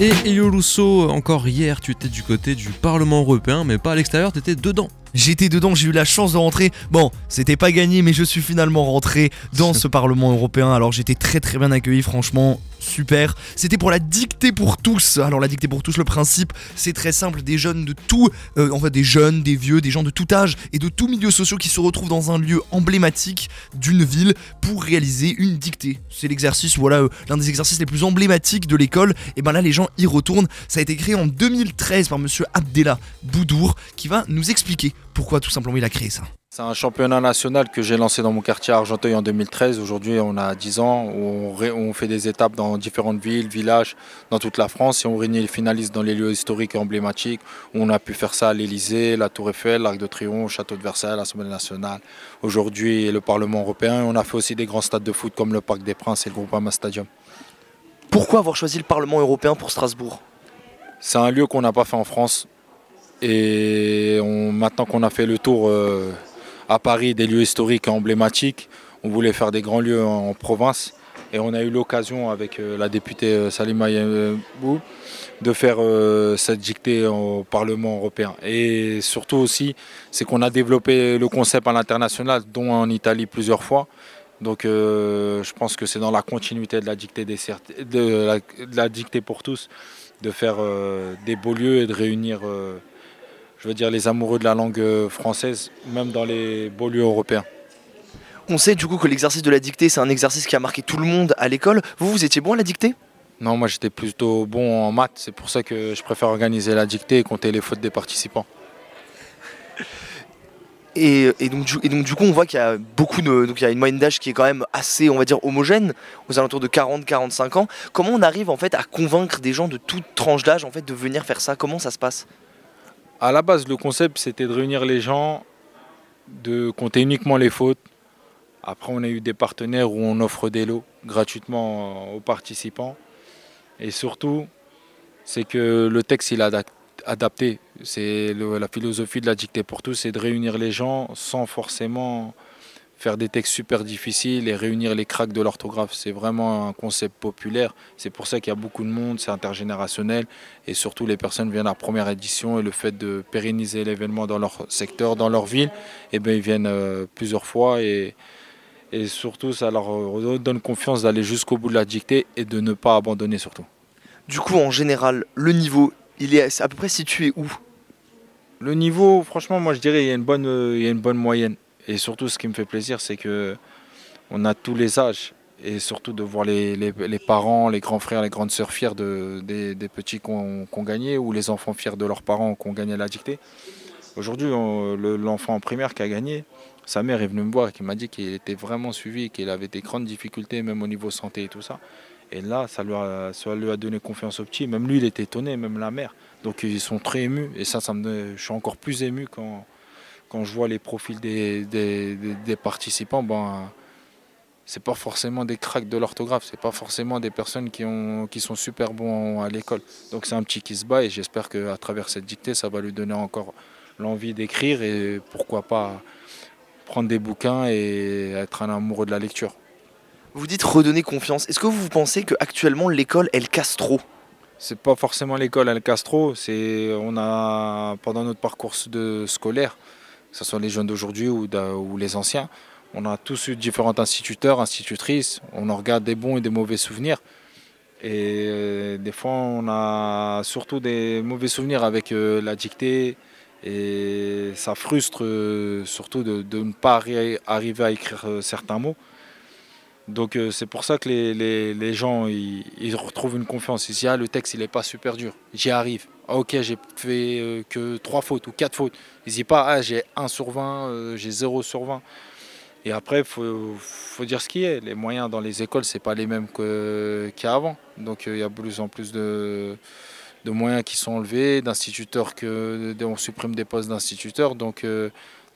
Et Elio Russo, encore hier, tu étais du côté du Parlement européen, mais pas à l'extérieur, tu étais dedans. J'étais dedans, j'ai eu la chance de rentrer. Bon, c'était pas gagné, mais je suis finalement rentré dans ce Parlement européen. Alors j'étais très très bien accueilli, franchement, super. C'était pour la dictée pour tous. Alors la dictée pour tous, le principe, c'est très simple. Des jeunes de tout, euh, fait des jeunes, des vieux, des gens de tout âge et de tout milieu social qui se retrouvent dans un lieu emblématique d'une ville pour réaliser une dictée. C'est l'exercice, voilà, euh, l'un des exercices les plus emblématiques de l'école. Et ben là, les gens y retournent. Ça a été créé en 2013 par Monsieur Abdella Boudour, qui va nous expliquer pourquoi tout simplement il a créé ça. C'est un championnat national que j'ai lancé dans mon quartier à Argenteuil en 2013. Aujourd'hui, on a 10 ans, où on, fait des étapes dans différentes villes, villages, dans toute la France et on réunit les finalistes dans les lieux historiques et emblématiques. Où on a pu faire ça à l'Elysée, la Tour Eiffel, l'Arc de Triomphe, Château de Versailles, l'Assemblée nationale. Aujourd'hui, le Parlement européen. On a fait aussi des grands stades de foot comme le Parc des Princes et le Groupama Stadium. Pourquoi avoir choisi le Parlement européen pour Strasbourg? C'est un lieu qu'on n'a pas fait en France. Et maintenant qu'on a fait le tour euh, à Paris des lieux historiques emblématiques, on voulait faire des grands lieux en, province. Et on a eu l'occasion avec euh, la députée euh, Salima Bou de faire cette dictée au Parlement européen. Et surtout aussi, c'est qu'on a développé le concept à l'international, dont en Italie plusieurs fois. Donc je pense que c'est dans la continuité de la dictée, des, de la, dictée pour tous, de faire des beaux lieux et de réunir je veux dire, les amoureux de la langue euh, française, même dans les beaux lieux européens. On sait du coup que l'exercice de la dictée, c'est un exercice qui a marqué tout le monde à l'école. Vous, vous étiez bon à la dictée? Non, moi j'étais plutôt bon en maths. C'est pour ça que je préfère organiser la dictée et compter les fautes des participants. Et, donc, du coup, on voit qu'il y a beaucoup de. Donc, il y a une moyenne d'âge qui est quand même assez, on va dire, homogène, aux alentours de 40-45 ans. Comment on arrive en fait à convaincre des gens de toute tranche d'âge en fait de venir faire ça? Comment ça se passe? À la base, le concept, c'était de réunir les gens, de compter uniquement les fautes. Après, on a eu des partenaires où on offre des lots gratuitement aux participants. Et surtout, c'est que le texte, il est adapté. C'est la philosophie de la dictée pour tous, c'est de réunir les gens sans forcément faire des textes super difficiles et réunir les cracks de l'orthographe. C'est vraiment un concept populaire. C'est pour ça qu'il y a beaucoup de monde, c'est intergénérationnel. Et surtout, les personnes viennent à la première édition et le fait de pérenniser l'événement dans leur secteur, dans leur ville, eh bien, ils viennent euh, plusieurs fois. Et, et surtout, ça leur donne confiance d'aller jusqu'au bout de la dictée et de ne pas abandonner surtout. Du coup, en général, le niveau, il est à peu près situé où? Le niveau, franchement, moi je dirais il y a une bonne, euh, il y a une bonne moyenne. Et surtout, ce qui me fait plaisir, c'est que on a tous les âges. Et surtout de voir les, parents, les grands frères, les grandes sœurs fiers de, des, petits qu'on ont gagné ou les enfants fiers de leurs parents qui ont gagné la dictée. Aujourd'hui, l'enfant en primaire qui a gagné, sa mère est venue me voir et qui m'a dit qu'il était vraiment suivi, qu'il avait des grandes difficultés, même au niveau santé et tout ça. Et là, ça lui a, donné confiance au petit. Même lui, il était étonné, même la mère. Donc ils sont très émus. Et ça, je suis encore plus ému quand, quand je vois les profils des, des, participants, ben, c'est pas forcément des cracks de l'orthographe, c'est pas forcément des personnes qui, ont, qui sont super bons à l'école. Donc c'est un petit qui se bat et j'espère qu'à travers cette dictée, ça va lui donner encore l'envie d'écrire et pourquoi pas prendre des bouquins et être un amoureux de la lecture. Vous dites redonner confiance. Est-ce que vous pensez qu'actuellement l'école elle casse trop? C'est pas forcément l'école elle casse trop. C'est on a pendant notre parcours de scolaire, ce soit les jeunes d'aujourd'hui ou, les anciens. On a tous eu différents instituteurs, institutrices. On en regarde des bons et des mauvais souvenirs. Et euh, des fois, on a surtout des mauvais souvenirs avec euh, la dictée. Et ça frustre euh, surtout de, ne pas arriver à écrire certains mots. Donc c'est pour ça que les, gens ils, retrouvent une confiance. Ici, ah, le texte il n'est pas super dur, j'y arrive. Ah, ok, j'ai fait euh, que 3 fautes ou 4 fautes. Ils disent pas, ah, j'ai 1 sur 20, euh, j'ai 0 sur 20. Et après, il faut, faut, dire ce qui est. Les moyens dans les écoles, c'est pas les mêmes qu'avant. Donc euh, il y a de plus en plus de, de moyens qui sont enlevés, d'instituteurs que on supprime des postes d'instituteurs. Donc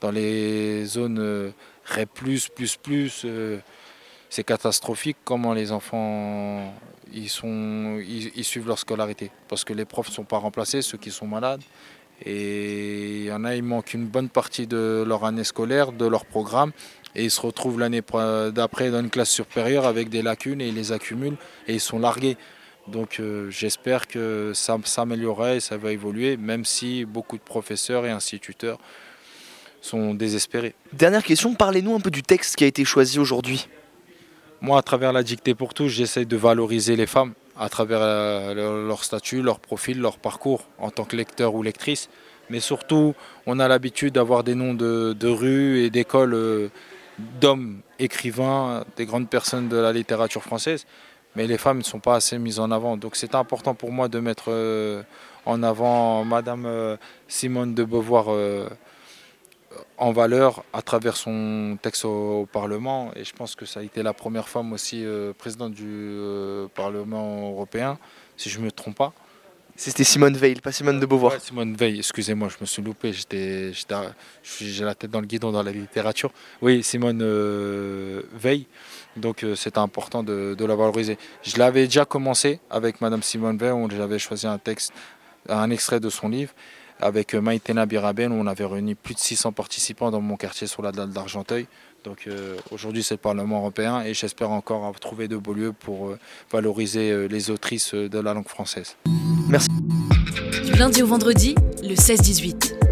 dans les zones REP++, c'est catastrophique comment les enfants ils, sont, ils, suivent leur scolarité. Parce que les profs ne sont pas remplacés, ceux qui sont malades. Et il y en a, il manque une bonne partie de leur année scolaire, de leur programme. Et ils se retrouvent l'année d'après dans une classe supérieure avec des lacunes et ils les accumulent et ils sont largués. Donc euh, j'espère que ça s'améliorera et ça va évoluer, même si beaucoup de professeurs et instituteurs sont désespérés. Dernière question, parlez-nous un peu du texte qui a été choisi aujourd'hui. Moi, à travers la dictée pour tous, j'essaie de valoriser les femmes à travers euh, leur, statut, leur profil, leur parcours en tant que lecteur ou lectrice. Mais surtout, on a l'habitude d'avoir des noms de, de rues et d'écoles euh, d'hommes écrivains, des grandes personnes de la littérature française. Mais les femmes ne sont pas assez mises en avant. Donc c'est important pour moi de mettre euh, en avant Madame Simone de Beauvoir en valeur à travers son texte au, au Parlement. Et je pense que ça a été la première femme aussi euh, présidente du euh, Parlement européen, si je ne me trompe pas. C'était Simone Veil, pas Simone de Beauvoir. Ouais, Simone Veil, excusez-moi, je me suis loupé, j'étais, j'ai la tête dans le guidon dans la littérature. Oui, Simone euh, Veil, donc c'était important de, de la valoriser. Je l'avais déjà commencé avec Madame Simone Veil, où j'avais choisi un texte, un extrait de son livre, avec euh, Maïtena Biraben, où on avait réuni plus de 600 participants dans mon quartier sur la dalle d'Argenteuil. Donc euh, aujourd'hui c'est le Parlement européen et j'espère encore trouver de beaux lieux pour euh, valoriser euh, les autrices de la langue française. Du lundi au vendredi, le 16-18.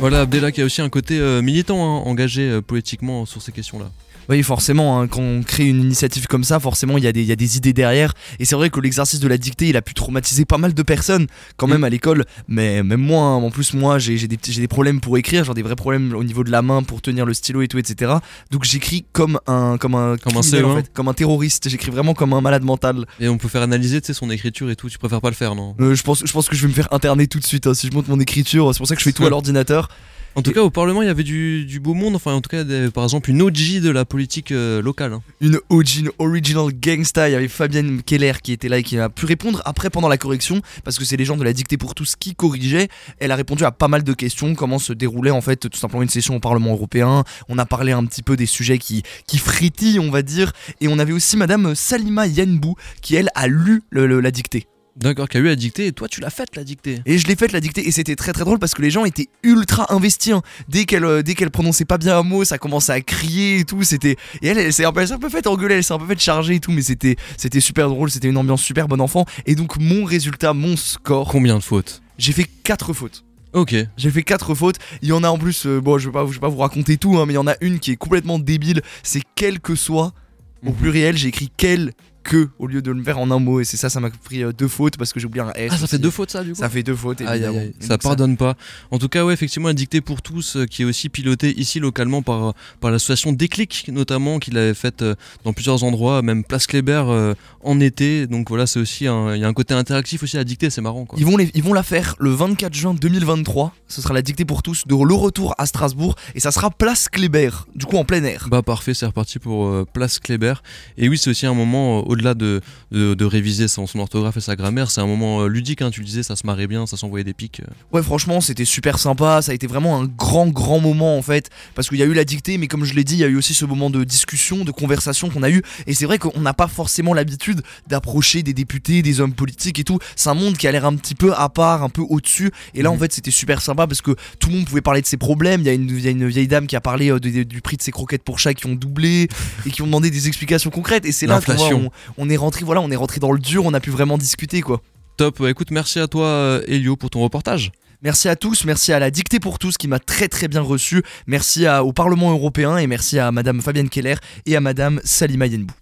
Voilà, Abdella qui a aussi un côté euh, militant, hein, engagé euh, politiquement sur ces questions-là. Oui, forcément, hein, quand on crée une initiative comme ça, forcément, il y, a des- il y a des idées derrière. Et c'est vrai que l'exercice de la dictée, il a pu traumatiser pas mal de personnes, quand même, Mm. à l'école. Mais même moi, hein, en plus, moi, j'ai des, des problèmes pour écrire, genre des vrais problèmes au niveau de la main pour tenir le stylo et tout, etc. Donc j'écris comme un, comme un, Comme un criminel, en CE1. fait, comme un terroriste. J'écris vraiment comme un malade mental. Et on peut faire analyser tu sais, son écriture et tout, tu préfères pas le faire, non? Euh, je, pense, je pense que je vais me faire interner tout de suite hein, si je monte mon écriture. C'est pour ça que je fais tout à l'ordinateur. En tout cas, au Parlement, il y avait du, du beau monde, enfin, en tout cas, des- par exemple, une OG de la politique euh, locale. hein. une OG, une original gangsta. Il y avait Fabienne Keller qui était là et qui a pu répondre après pendant la correction, parce que c'est les gens de la dictée pour tous qui corrigeaient. Elle a répondu à pas mal de questions, comment se déroulait en fait tout simplement une session au Parlement européen. On a parlé un petit peu des sujets qui, qui frétillent, on va dire. Et on avait aussi Madame Salima Yanbou qui elle a lu le- le- la dictée. D'accord, qui a eu la dictée, et toi, tu l'as faite, la dictée. Et je l'ai faite la dictée et c'était très très drôle parce que les gens étaient ultra investis. hein. Dès qu'elle euh, dès qu'elle prononçait pas bien un mot, ça commençait à crier et tout. C'était et elle, elle s'est un peu, elle s'est un peu fait engueuler, elle s'est un peu fait charger et tout, mais c'était c'était super drôle. C'était une ambiance super bon enfant. Et donc mon résultat, mon score, Combien de fautes? J'ai fait quatre fautes. Ok. J'ai fait quatre fautes. Il y en a en plus, euh, bon, je vais pas, je vais pas vous raconter tout, hein, mais il y en a une qui est complètement débile. C'est quel que soit au Mhm. pluriel, j'ai écrit quel que au lieu de le faire en un mot. Et c'est ça, ça m'a pris euh, deux fautes parce que j'ai oublié un S. Ah, ça fait deux fautes, ça, du coup Ça fait deux fautes. Aïe, aïe, évidemment. aïe, ça pardonne pas. En tout cas, ouais, effectivement, la dictée pour tous, euh, qui est aussi pilotée ici localement par, par l'association Déclic, notamment, qui l'avait faite euh, dans plusieurs endroits, même Place Kléber euh, en été. Donc voilà, c'est aussi un, il y a un côté interactif aussi à la dictée, c'est marrant quoi. Ils vont, les- ils vont la faire le 24 juin 2023. Ce sera la dictée pour tous de le retour à Strasbourg et ça sera place Kléber, du coup en plein air. Bah parfait, c'est reparti pour euh, Place Kléber. Et oui, c'est aussi un moment, euh, au-delà de, de, de réviser son, son orthographe et sa grammaire, c'est un moment euh, ludique, hein, tu le disais, ça se marrait bien, ça s'envoyait des pics. euh. Ouais, franchement, c'était super sympa. Ça a été vraiment un grand, grand moment en fait. Parce qu'il y a eu la dictée, mais comme je l'ai dit, il y a eu aussi ce moment de discussion, de conversation qu'on a eu. Et c'est vrai qu'on n'a pas forcément l'habitude d'approcher des députés, des hommes politiques et tout. C'est un monde qui a l'air un petit peu à part, un peu au-dessus. Et là, en Mhm. fait, c'était super sympa parce que tout le monde pouvait parler de ses problèmes. Il y a une, il y a une vieille dame qui a parlé euh, de- de- du prix de ses croquettes pour chat qui ont doublé et qui ont demandé des explications concrètes. Et c'est là qu'on. On, est rentré, voilà, on est rentré dans le dur. On a pu vraiment discuter quoi. Top, Bah, écoute, merci à toi, euh, Elio, pour ton reportage. Merci à tous, merci à la dictée pour tous qui m'a très très bien reçu. Merci à- au Parlement européen et merci à Madame Fabienne Keller et à Madame Salima Yenbou.